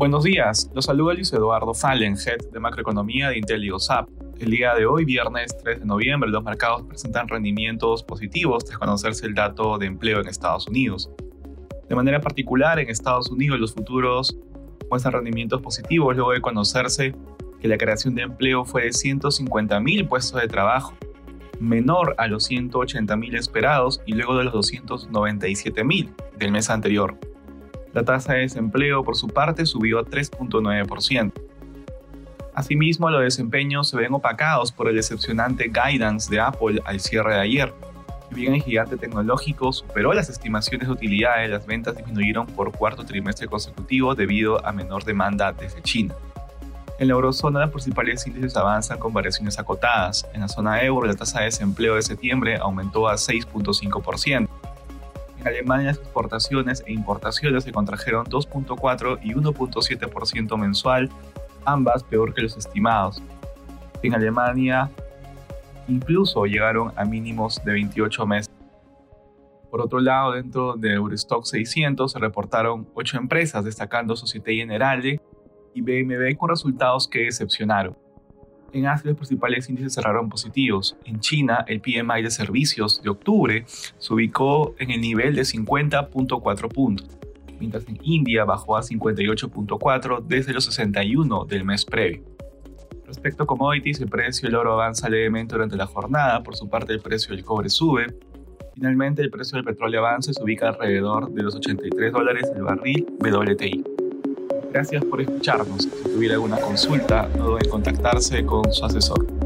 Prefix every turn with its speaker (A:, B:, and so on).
A: Buenos días, los saluda Luis Eduardo Fallen, Head de Macroeconomía de IntelioSAP. El día de hoy, viernes 3 de noviembre, los mercados presentan rendimientos positivos tras conocerse el dato de empleo en Estados Unidos. De manera particular, en Estados Unidos los futuros muestran rendimientos positivos luego de conocerse que la creación de empleo fue de 150.000 puestos de trabajo, menor a los 180.000 esperados y luego de los 297.000 del mes anterior. La tasa de desempleo, por su parte, subió a 3.9%. Asimismo, los desempeños se ven opacados por el decepcionante guidance de Apple al cierre de ayer. Si bien el gigante tecnológico superó las estimaciones de utilidades, las ventas disminuyeron por cuarto trimestre consecutivo debido a menor demanda desde China. En la eurozona, los principales índices avanzan con variaciones acotadas. En la zona euro, la tasa de desempleo de septiembre aumentó a 6.5%. En Alemania, las exportaciones e importaciones se contrajeron 2.4 y 1.7% mensual, ambas peor que los estimados. En Alemania, incluso llegaron a mínimos de 28 meses. Por otro lado, dentro de Eurostock 600 se reportaron 8 empresas, destacando Societe Generale y BMW con resultados que decepcionaron. En Asia los principales índices cerraron positivos. En China, el PMI de servicios de octubre se ubicó en el nivel de 50.4 puntos, mientras en India bajó a 58.4 desde los 61 del mes previo. Respecto a commodities, el precio del oro avanza levemente durante la jornada, por su parte el precio del cobre sube. Finalmente, el precio del petróleo avanza y se ubica alrededor de los 83 dólares el barril WTI. Gracias por escucharnos. Si tuviera alguna consulta, no duden en contactarse con su asesor.